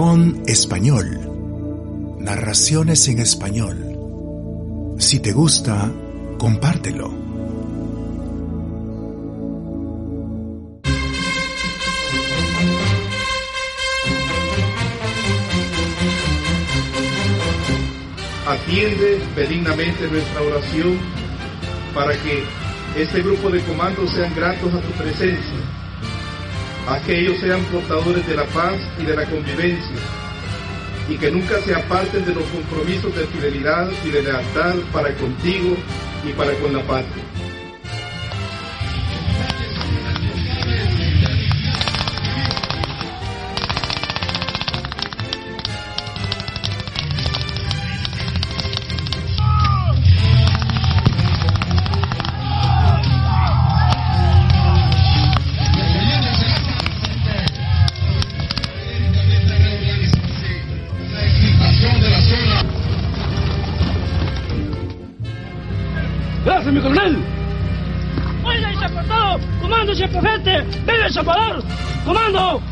Pon Español. Narraciones en español. Si te gusta, compártelo. Atiende benignamente nuestra oración para que este grupo de comandos sean gratos a tu presencia, a que ellos sean portadores de la paz y de la convivencia, y que nunca se aparten de los compromisos de fidelidad y de lealtad para contigo y para con la patria. Gente. Vive El Salvador. Comando.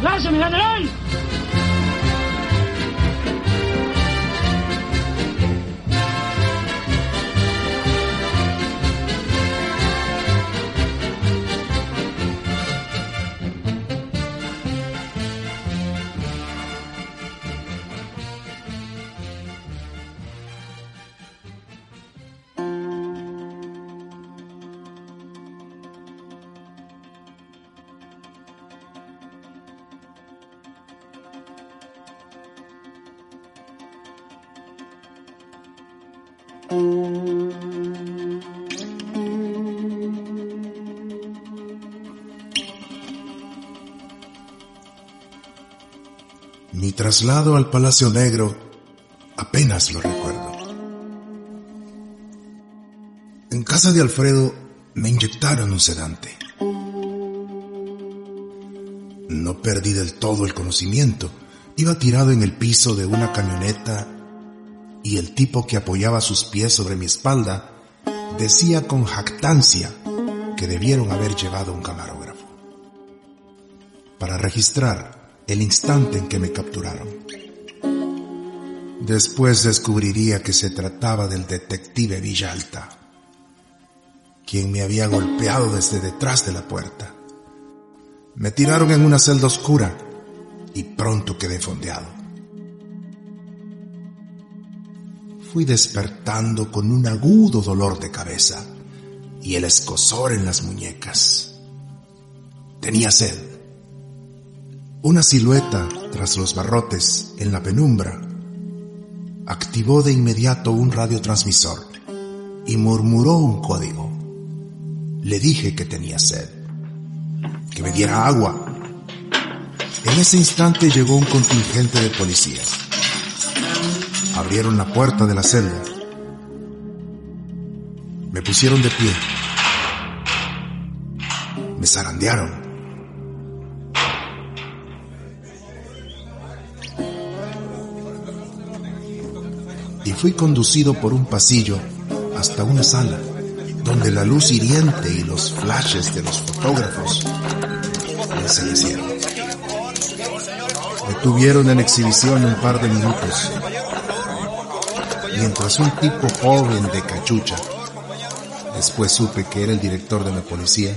Gracias, mi general. Mi traslado al Palacio Negro apenas lo recuerdo. En casa de Alfredo me inyectaron un sedante. No perdí del todo el conocimiento. Iba tirado en el piso de una camioneta y el tipo que apoyaba sus pies sobre mi espalda decía con jactancia que debieron haber llevado un camarógrafo para registrar el instante en que me capturaron. Después descubriría que se trataba del detective Villalta, quien me había golpeado desde detrás de la puerta. Me tiraron en una celda oscura y pronto quedé fondeado. Fui despertando con un agudo dolor de cabeza y el escosor en las muñecas. Tenía sed. Una silueta tras los barrotes en la penumbra activó de inmediato un radiotransmisor y murmuró un código. Le dije que tenía sed, que me diera agua. En ese instante llegó un contingente de policías. Abrieron la puerta de la celda. Me pusieron de pie. Me zarandearon. Fui conducido por un pasillo hasta una sala donde la luz hiriente y los flashes de los fotógrafos me encenecieron. Me tuvieron en exhibición un par de minutos, mientras un tipo joven de cachucha, después supe que era el director de la policía,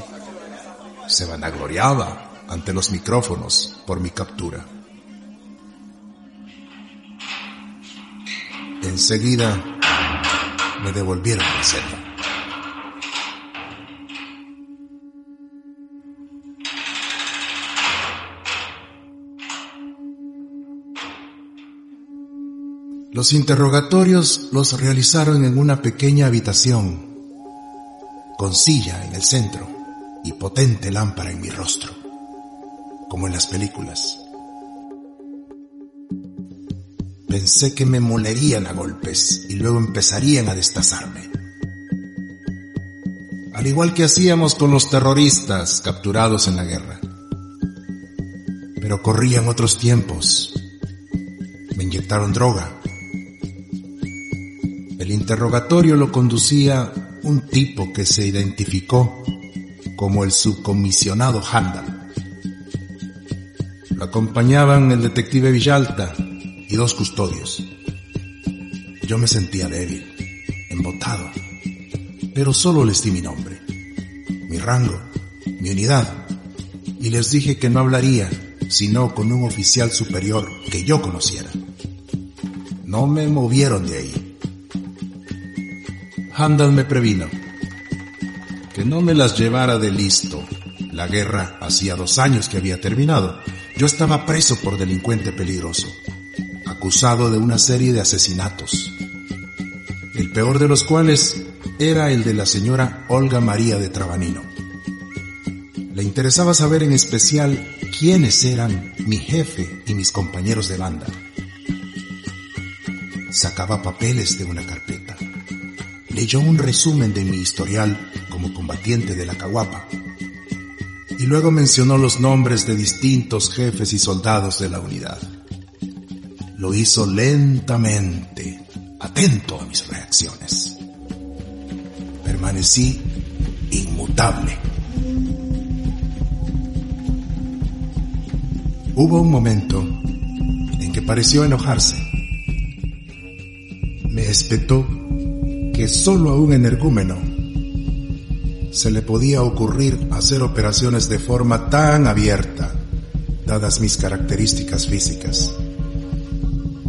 se vanagloriaba ante los micrófonos por mi captura. Enseguida me devolvieron la celda. Los interrogatorios los realizaron en una pequeña habitación, con silla en el centro y potente lámpara en mi rostro, como en las películas. Pensé que me molerían a golpes y luego empezarían a destazarme. Al igual que hacíamos con los terroristas capturados en la guerra. Pero corrían otros tiempos. Me inyectaron droga. El interrogatorio lo conducía un tipo que se identificó como el subcomisionado Handal. Lo acompañaban el detective Villalta dos custodios. Yo me sentía débil, embotado, pero solo les di mi nombre, mi rango, mi unidad, y les dije que no hablaría sino con un oficial superior que yo conociera. No me movieron de ahí. Handel me previno que no me las llevara de listo. La guerra hacía dos años que había terminado. Yo estaba preso por delincuente peligroso, acusado de una serie de asesinatos, el peor de los cuales era el de la señora Olga María de Trabanino. Le interesaba saber en especial quiénes eran mi jefe y mis compañeros de banda. Sacaba papeles de una carpeta. Leyó un resumen de mi historial como combatiente de la Caguapa. Y luego mencionó los nombres de distintos jefes y soldados de la unidad. Lo hizo lentamente, atento a mis reacciones. Permanecí inmutable. Hubo un momento en que pareció enojarse. Me espetó que solo a un energúmeno se le podía ocurrir hacer operaciones de forma tan abierta, dadas mis características físicas.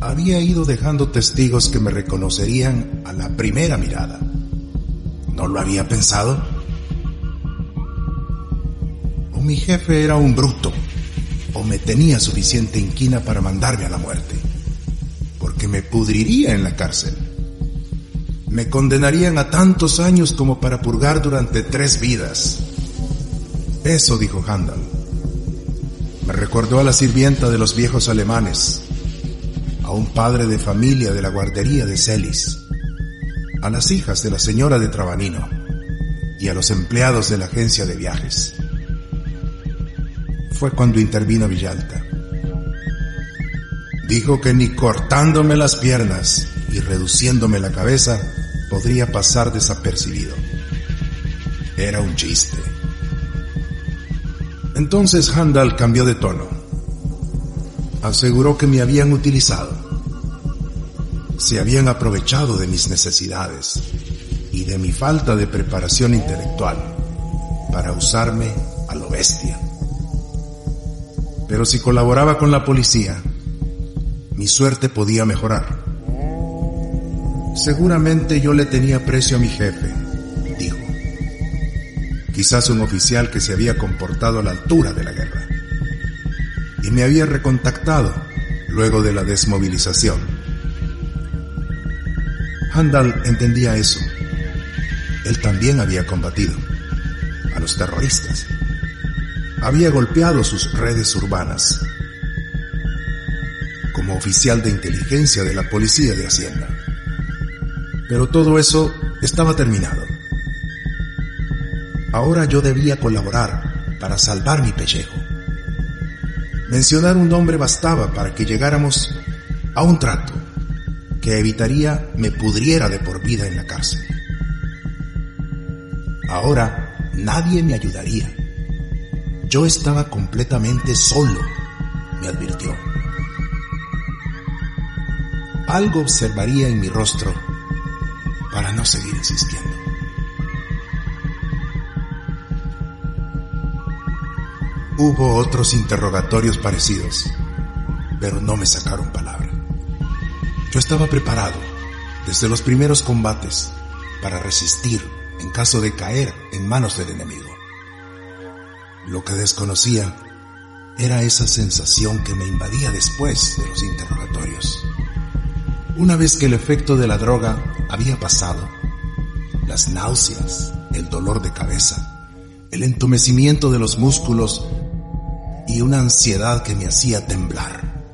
Había ido dejando testigos que me reconocerían a la primera mirada. ¿No lo había pensado? O mi jefe era un bruto o me tenía suficiente inquina para mandarme a la muerte, porque me pudriría en la cárcel. Me condenarían a tantos años como para purgar durante tres vidas. Eso dijo Handel. Me recordó a la sirvienta de los viejos alemanes, a un padre de familia de la guardería de Celis, a las hijas de la señora de Trabanino y a los empleados de la agencia de viajes fue cuando intervino Villalta. Dijo que ni cortándome las piernas y reduciéndome la cabeza podría pasar desapercibido. Era un chiste. Entonces Handal cambió de tono. Aseguró que me habían utilizado. Se habían aprovechado de mis necesidades y de mi falta de preparación intelectual para usarme a lo bestia. Pero si colaboraba con la policía, mi suerte podía mejorar. Seguramente yo le tenía precio a mi jefe, dijo. Quizás un oficial que se había comportado a la altura de la guerra. Y me había recontactado luego de la desmovilización. Handal entendía eso. Él también había combatido a los terroristas había golpeado sus redes urbanas como oficial de inteligencia de la Policía de Hacienda. Pero todo eso estaba terminado. Ahora yo debía colaborar para salvar mi pellejo. Mencionar un nombre bastaba para que llegáramos a un trato que evitaría me pudriera de por vida en la cárcel. Ahora nadie me ayudaría yo estaba completamente solo, me advirtió. Algo observaría en mi rostro para no seguir insistiendo. Hubo otros interrogatorios parecidos, pero no me sacaron palabra. Yo estaba preparado desde los primeros combates para resistir en caso de caer en manos del enemigo. Lo que desconocía era esa sensación que me invadía después de los interrogatorios. Una vez que el efecto de la droga había pasado, las náuseas, el dolor de cabeza, el entumecimiento de los músculos y una ansiedad que me hacía temblar,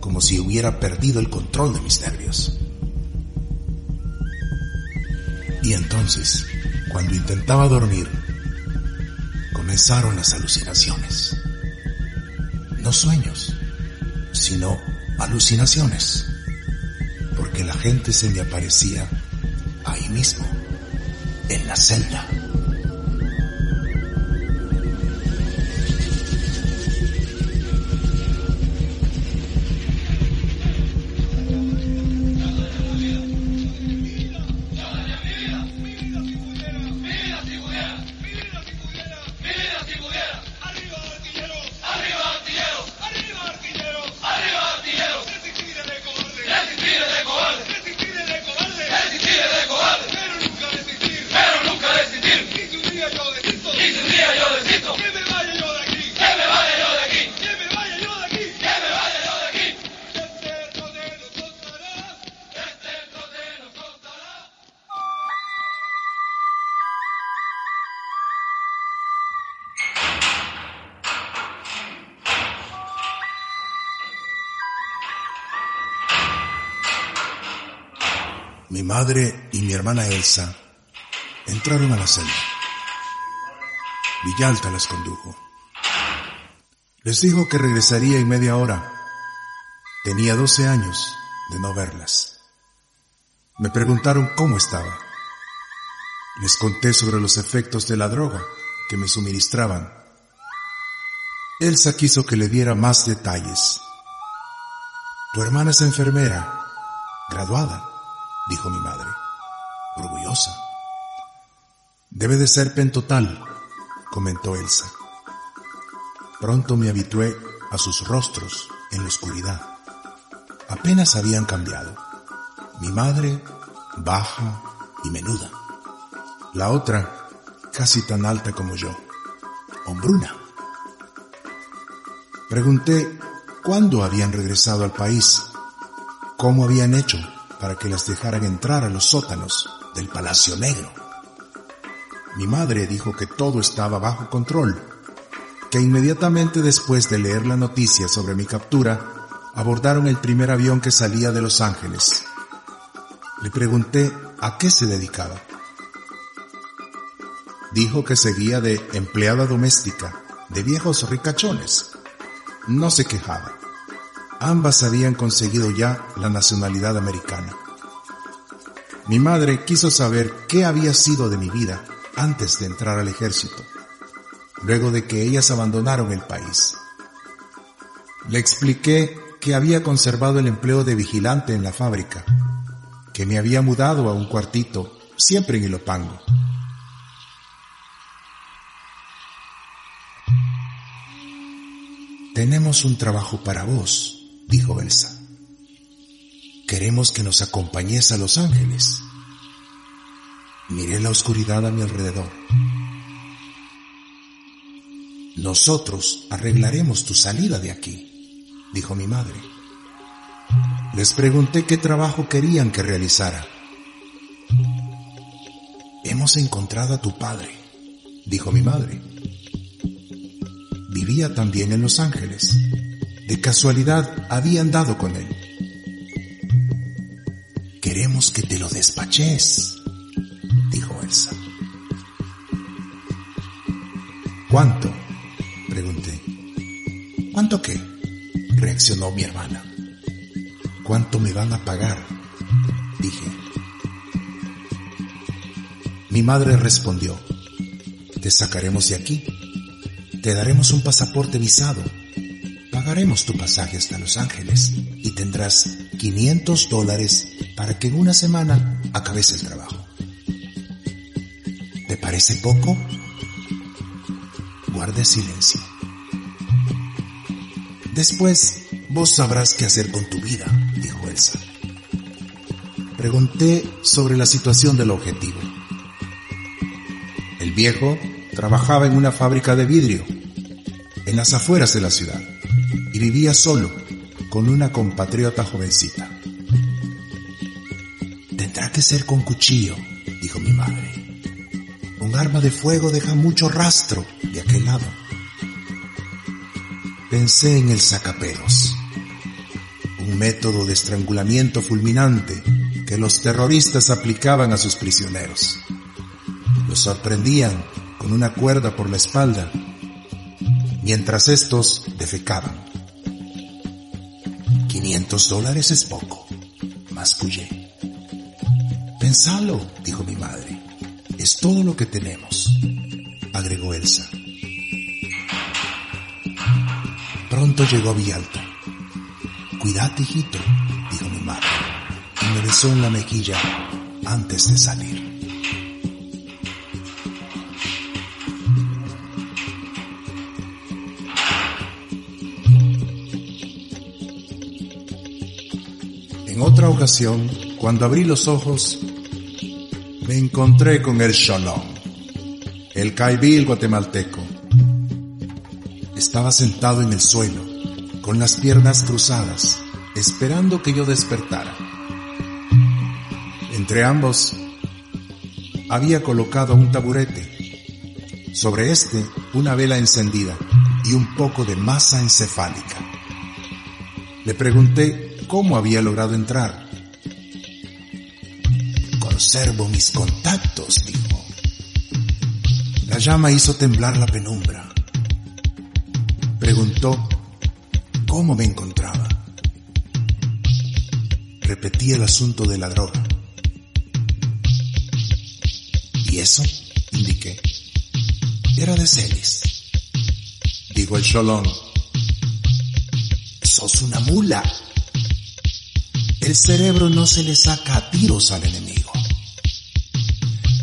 como si hubiera perdido el control de mis nervios. Y entonces, cuando intentaba dormir, comenzaron las alucinaciones. No sueños, sino alucinaciones. Porque la gente se me aparecía ahí mismo, en la celda. Madre y mi hermana Elsa entraron a la celda. Villalta las condujo. Les dijo que regresaría en media hora. Tenía 12 años de no verlas. Me preguntaron cómo estaba. Les conté sobre los efectos de la droga que me suministraban. Elsa quiso que le diera más detalles. Tu hermana es enfermera, graduada, dijo mi madre, orgullosa. Debe de ser pentotal, comentó Elsa. Pronto me habitué a sus rostros en la oscuridad. Apenas habían cambiado. Mi madre, baja y menuda. La otra, casi tan alta como yo, hombruna. Pregunté cuándo habían regresado al país, cómo habían hecho para que las dejaran entrar a los sótanos del Palacio Negro. Mi madre dijo que todo estaba bajo control que inmediatamente después de leer la noticia sobre mi captura, abordaron el primer avión que salía de Los Ángeles. Le pregunté a qué se dedicaba. Dijo que seguía de empleada doméstica, de viejos ricachones. No se quejaba. Ambas habían conseguido ya la nacionalidad americana. Mi madre quiso saber qué había sido de mi vida antes de entrar al ejército luego de que ellas abandonaron el país. Le expliqué que había conservado el empleo de vigilante en la fábrica, que me había mudado a un cuartito, siempre en Ilopango. Tenemos un trabajo para vos, dijo Elsa. Queremos que nos acompañes a Los Ángeles. Miré la oscuridad a mi alrededor. Nosotros arreglaremos tu salida de aquí, dijo mi madre. Les pregunté qué trabajo querían que realizara. Hemos encontrado a tu padre, dijo mi madre. Vivía también en Los Ángeles. De casualidad había andado con él. Queremos que te lo despaches, dijo Elsa. ¿Cuánto? Pregunté. ¿Cuánto qué? Reaccionó mi hermana. ¿Cuánto me van a pagar? Dije. Mi madre respondió. Te sacaremos de aquí. Te daremos un pasaporte visado. Pagaremos tu pasaje hasta Los Ángeles y tendrás 500 dólares para que en una semana acabes el trabajo. ¿Te parece poco? guarde silencio. Después vos sabrás qué hacer con tu vida, dijo Elsa. Pregunté sobre la situación del objetivo. El viejo trabajaba en una fábrica de vidrio, en las afueras de la ciudad, vivía solo, con una compatriota jovencita. Tendrá que ser con cuchillo, dijo mi madre. Un arma de fuego deja mucho rastro de aquel lado. Pensé en el sacaperos, un método de estrangulamiento fulminante que los terroristas aplicaban a sus prisioneros. Los sorprendían con una cuerda por la espalda, mientras estos defecaban. 500 dólares es poco, mascullé. Pensalo, dijo mi madre, es todo lo que tenemos, agregó Elsa. Pronto llegó Villalta. Cuidate, hijito, dijo mi madre, y me besó en la mejilla antes de salir. Otra ocasión, cuando abrí los ojos, me encontré con el Shalom, el caibil guatemalteco estaba sentado en el suelo, con las piernas cruzadas, esperando que yo despertara. Entre ambos había colocado un taburete, sobre este una vela encendida y un poco de masa encefálica. Le pregunté cómo había logrado entrar. observo mis contactos, dijo. La llama hizo temblar la penumbra. Preguntó cómo me encontraba. Repetí el asunto de la droga. ¿Y eso? indiqué. Era de Celis. Dijo el cholón. Sos una mula. El cerebro no se le saca a tiros al enemigo.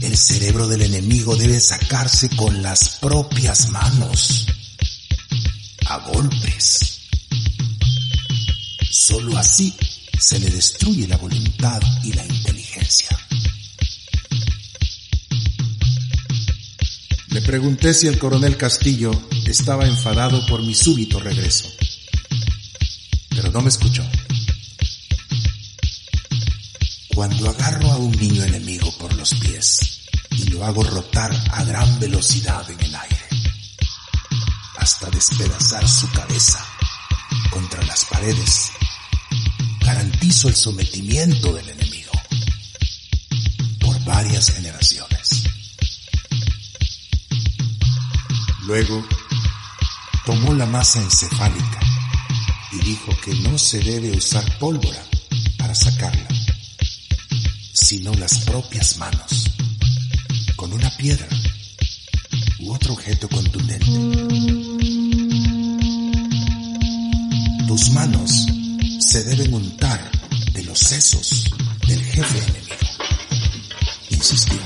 El cerebro del enemigo debe sacarse con las propias manos. A golpes. Solo así se le destruye la voluntad y la inteligencia. Le pregunté si el coronel Castillo estaba enfadado por mi súbito regreso, pero no me escuchó. Cuando agarro a un niño enemigo por los pies y lo hago rotar a gran velocidad en el aire, hasta despedazar su cabeza contra las paredes, garantizo el sometimiento del enemigo por varias generaciones. Luego tomó la masa encefálica y dijo que no se debe usar pólvora sino las propias manos, con una piedra u otro objeto contundente. Tus manos se deben untar de los sesos del jefe enemigo, insistió.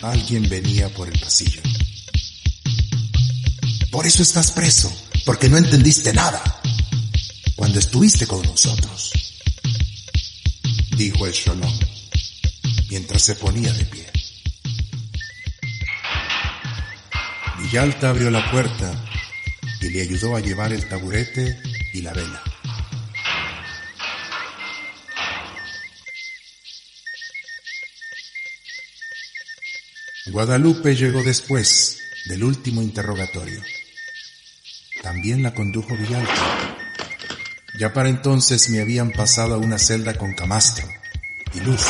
Alguien venía por el pasillo. Por eso estás preso, porque no entendiste nada cuando estuviste con nosotros, dijo el Sholom, mientras se ponía de pie. Villalta abrió la puerta y le ayudó a llevar el taburete y la vela. Guadalupe llegó después del último interrogatorio. También la condujo Villalta. Ya para entonces me habían pasado a una celda con camastro y luz.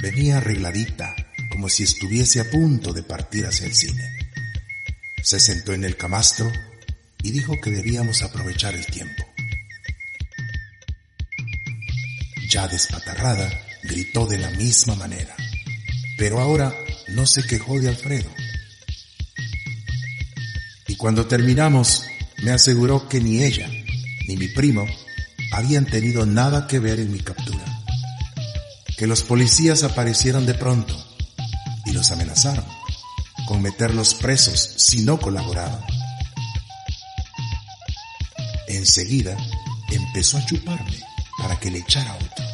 Venía arregladita, como si estuviese a punto de partir hacia el cine. Se sentó en el camastro y dijo que debíamos aprovechar el tiempo. Ya despatarrada, gritó de la misma manera, pero ahora no se quejó de Alfredo. Y cuando terminamos, me aseguró que ni ella, ni mi primo, habían tenido nada que ver en mi captura. Que los policías aparecieron de pronto y los amenazaron con meterlos presos si no colaboraban. Enseguida empezó a chuparme para que le echara otro.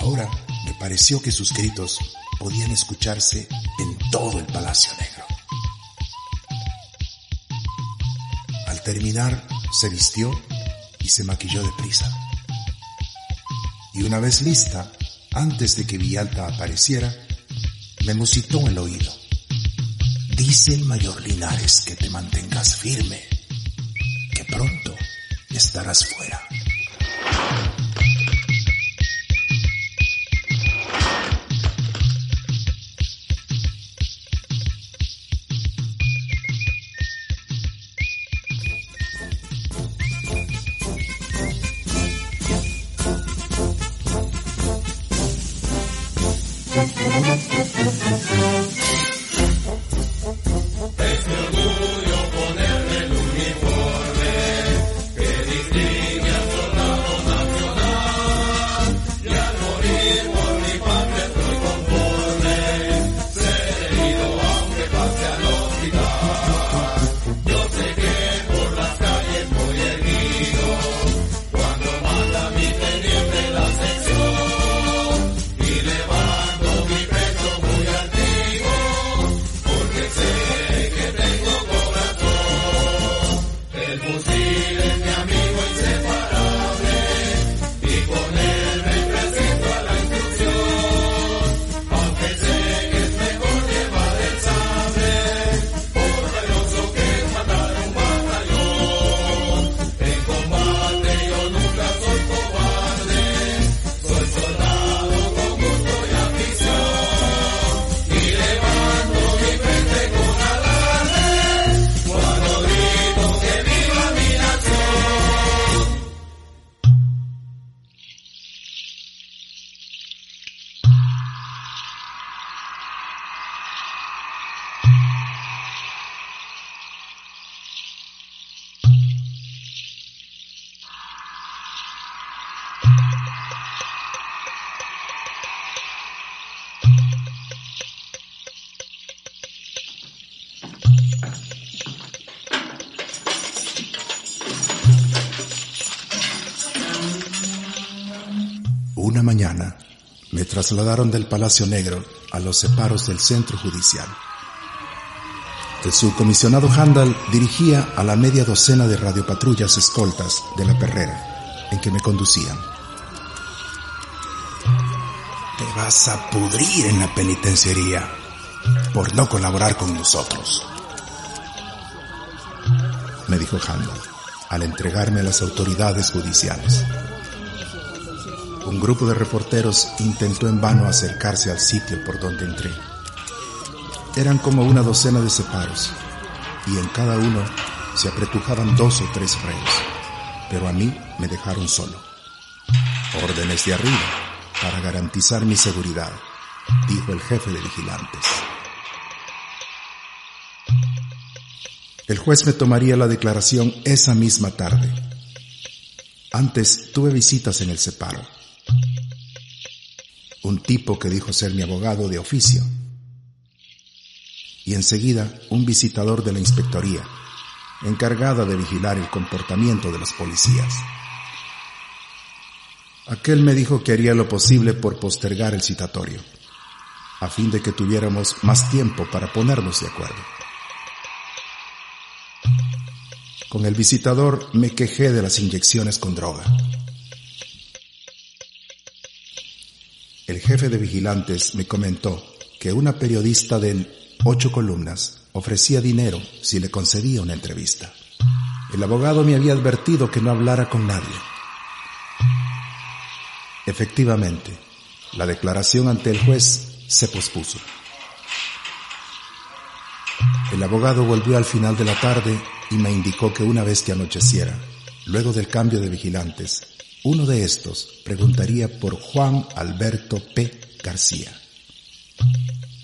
Ahora me pareció que sus gritos podían escucharse en todo el Palacio Negro. Al terminar, se vistió y se maquilló deprisa. Y una vez lista, antes de que Villalta apareciera, me musitó el oído. Dice el mayor Linares que te mantengas firme, que pronto estarás fuera. Trasladaron del Palacio Negro a los separos del centro judicial. El subcomisionado Handal dirigía a la media docena de radiopatrullas escoltas de la perrera en que me conducían. Te vas a pudrir en la penitenciaría por no colaborar con nosotros, me dijo Handal al entregarme a las autoridades judiciales. Un grupo de reporteros intentó en vano acercarse al sitio por donde entré. Eran como una docena de separos, y en cada uno se apretujaban dos o tres reos, pero a mí me dejaron solo. Órdenes de arriba, para garantizar mi seguridad, dijo el jefe de vigilantes. El juez me tomaría la declaración esa misma tarde. Antes tuve visitas en el separo un tipo que dijo ser mi abogado de oficio, y enseguida un visitador de la inspectoría, encargada de vigilar el comportamiento de los policías. Aquel me dijo que haría lo posible por postergar el citatorio, a fin de que tuviéramos más tiempo para ponernos de acuerdo. Con el visitador me quejé de las inyecciones con droga. El jefe de vigilantes me comentó que una periodista de ocho columnas ofrecía dinero si le concedía una entrevista. El abogado me había advertido que no hablara con nadie. Efectivamente, la declaración ante el juez se pospuso. El abogado volvió al final de la tarde y me indicó que una vez que anocheciera, luego del cambio de vigilantes, uno de estos preguntaría por Juan Alberto P. García.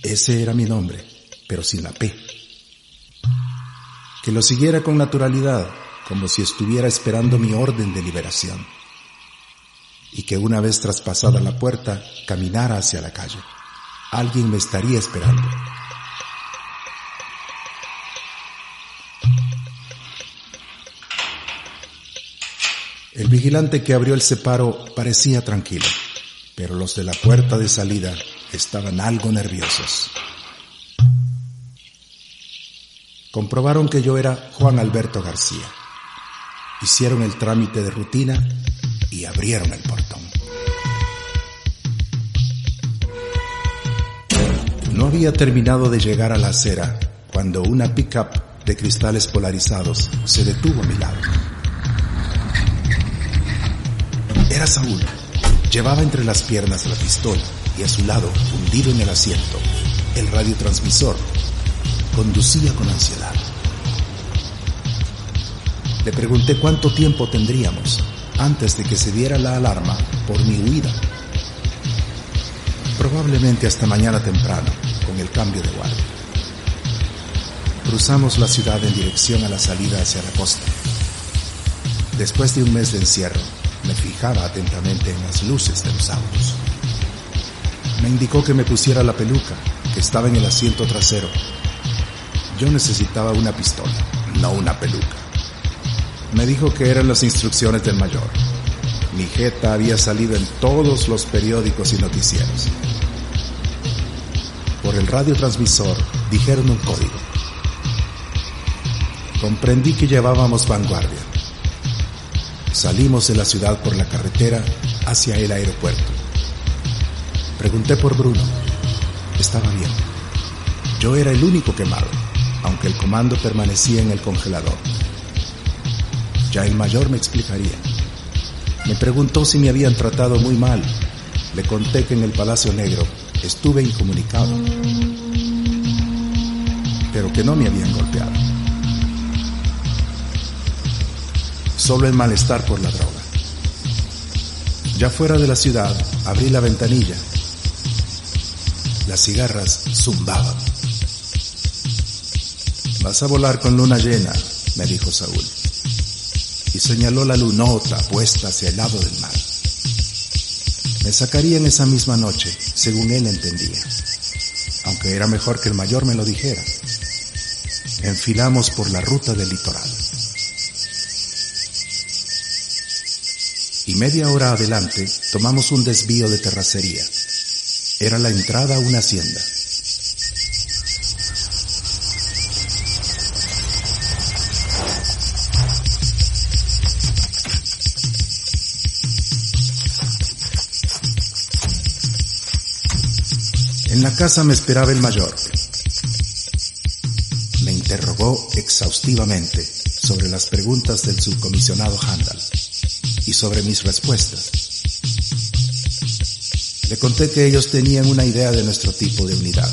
Ese era mi nombre, pero sin la P. Que lo siguiera con naturalidad, como si estuviera esperando mi orden de liberación. Y que una vez traspasada la puerta, caminara hacia la calle. Alguien me estaría esperando. Vigilante que abrió el separo parecía tranquilo, pero los de la puerta de salida estaban algo nerviosos. Comprobaron que yo era Juan Alberto García. Hicieron el trámite de rutina y abrieron el portón. No había terminado de llegar a la acera cuando una pickup de cristales polarizados se detuvo a mi lado. Era Saúl. Llevaba entre las piernas la pistola y a su lado, hundido en el asiento, el radiotransmisor. Conducía con ansiedad. Le pregunté cuánto tiempo tendríamos antes de que se diera la alarma por mi huida. Probablemente hasta mañana temprano, con el cambio de guardia. Cruzamos la ciudad en dirección a la salida hacia la costa. Después de un mes de encierro, me fijaba atentamente en las luces de los autos. Me indicó que me pusiera la peluca, que estaba en el asiento trasero. Yo necesitaba una pistola, no una peluca. Me dijo que eran las instrucciones del mayor. Mi jeta había salido en todos los periódicos y noticieros. Por el radiotransmisor dijeron un código. Comprendí que llevábamos vanguardia Salimos de la ciudad por la carretera hacia el aeropuerto. Pregunté por Bruno. Estaba bien. Yo era el único quemado, aunque el comando permanecía en el congelador. Ya el mayor me explicaría. Me preguntó si me habían tratado muy mal. Le conté que en el Palacio Negro estuve incomunicado, pero que no me habían golpeado. Solo el malestar por la droga. Ya fuera de la ciudad, abrí la ventanilla. Las cigarras zumbaban. Vas a volar con luna llena, me dijo Saúl. Y señaló la lunota puesta hacia el lado del mar. Me sacarían esa misma noche, según él entendía. Aunque era mejor que el mayor me lo dijera. Enfilamos por la ruta del litoral. Y media hora adelante tomamos un desvío de terracería. Era la entrada a una hacienda. En la casa me esperaba el mayor. Me interrogó exhaustivamente sobre las preguntas del subcomisionado Handal sobre mis respuestas. Le conté que ellos tenían una idea de nuestro tipo de unidad,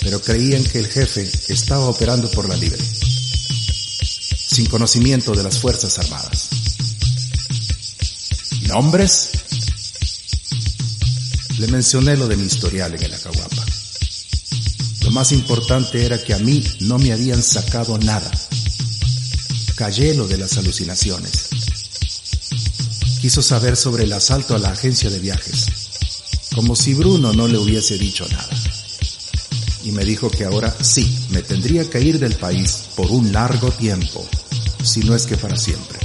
pero creían que el jefe estaba operando por la libre, sin conocimiento de las Fuerzas Armadas. ¿Nombres? Le mencioné lo de mi historial en el Acahuapa. Lo más importante era que a mí no me habían sacado nada. Callé lo de las alucinaciones. Quiso saber sobre el asalto a la agencia de viajes, como si Bruno no le hubiese dicho nada. Y me dijo que ahora sí, me tendría que ir del país por un largo tiempo, si no es que para siempre.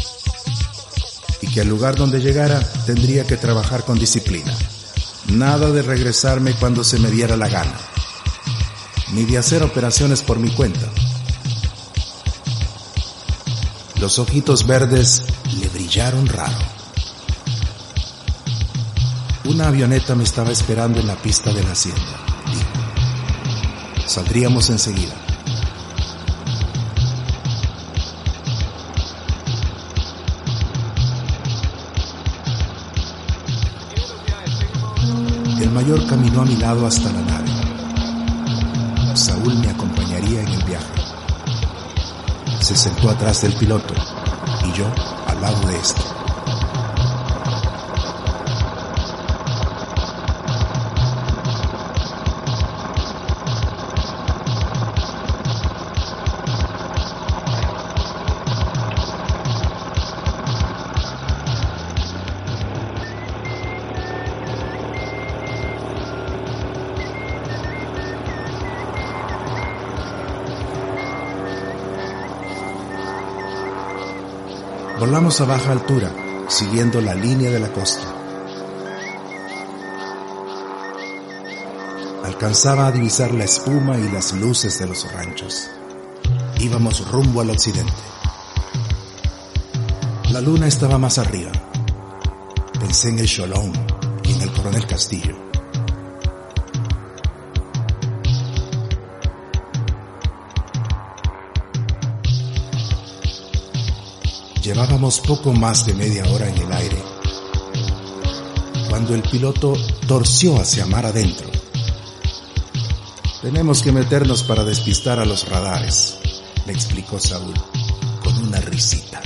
Y que al lugar donde llegara tendría que trabajar con disciplina Nada de regresarme cuando se me diera la gana. Ni de hacer operaciones por mi cuenta. Los ojitos verdes le brillaron raro. Una avioneta me estaba esperando en la pista de la hacienda. Dijo. Saldríamos enseguida. El mayor caminó a mi lado hasta la nave. Saúl me acompañaría en el viaje. Se sentó atrás del piloto y yo al lado de este. Volamos a baja altura, siguiendo la línea de la costa. Alcanzaba a divisar la espuma y las luces de los ranchos. Íbamos rumbo al occidente. La luna estaba más arriba. Pensé en el Cholón y en el coronel Castillo. Llevábamos poco más de media hora en el aire cuando el piloto torció hacia mar adentro. Tenemos que meternos para despistar a los radares, le explicó Saúl con una risita.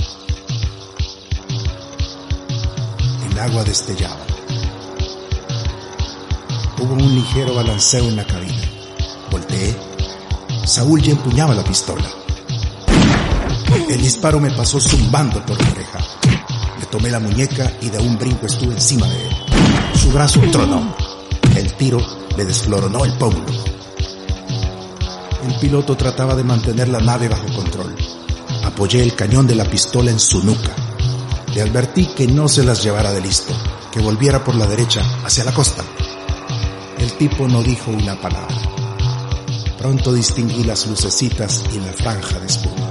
El agua destellaba. Hubo un ligero balanceo en la cabina. Volteé. Saúl ya empuñaba la pistola. El disparo me pasó zumbando por la oreja. Le tomé la muñeca y de un brinco estuve encima de él. Su brazo tronó. El tiro le desfloronó el pómulo. El piloto trataba de mantener la nave bajo control. Apoyé el cañón de la pistola en su nuca. Le advertí que no se las llevara de listo, que volviera por la derecha hacia la costa. El tipo no dijo una palabra. Pronto distinguí las lucecitas y la franja de espuma.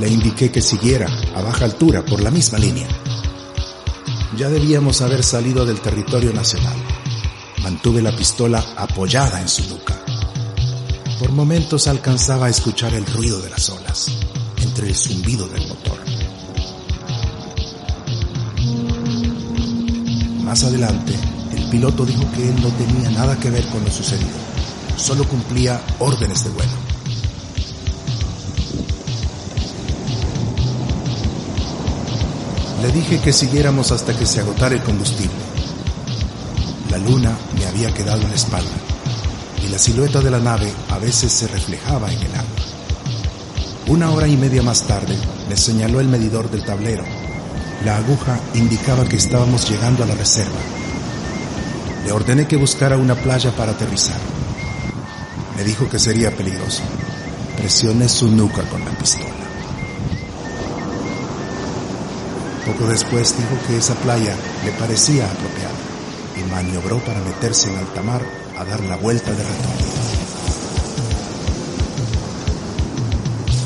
Le indiqué que siguiera a baja altura por la misma línea. Ya debíamos haber salido del territorio nacional. Mantuve la pistola apoyada en su nuca. Por momentos alcanzaba a escuchar el ruido de las olas, entre el zumbido del motor. Más adelante, el piloto dijo que él no tenía nada que ver con lo sucedido, solo cumplía órdenes de vuelo. Le dije que siguiéramos hasta que se agotara el combustible. La luna me había quedado en la espalda y la silueta de la nave a veces se reflejaba en el agua. Una hora y media más tarde me señaló el medidor del tablero. La aguja indicaba que estábamos llegando a la reserva. Le ordené que buscara una playa para aterrizar. Me dijo que sería peligroso. Presioné su nuca con la pistola. Poco después dijo que esa playa le parecía apropiada y maniobró para meterse en alta mar a dar la vuelta de retorno.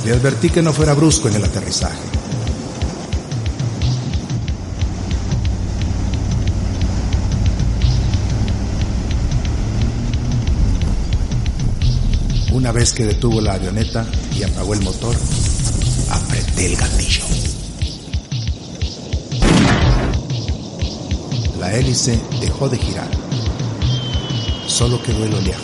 Le advertí que no fuera brusco en el aterrizaje. Una vez que detuvo la avioneta y apagó el motor, apreté el gatillo. La hélice dejó de girar. Solo quedó el oleaje.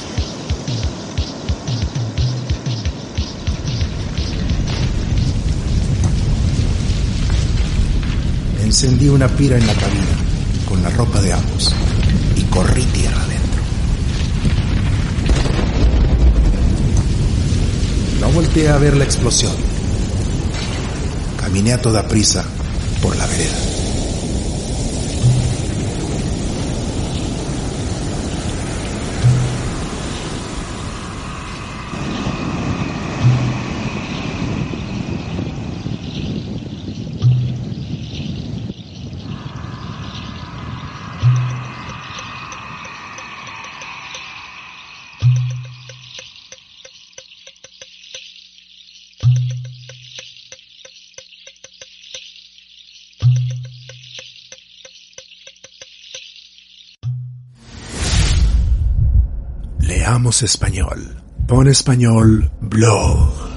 Encendí una pira en la cabina con la ropa de ambos y corrí tierra adentro. No volteé a ver la explosión. Caminé a toda prisa por la vereda. Leamos español. Pon español blog.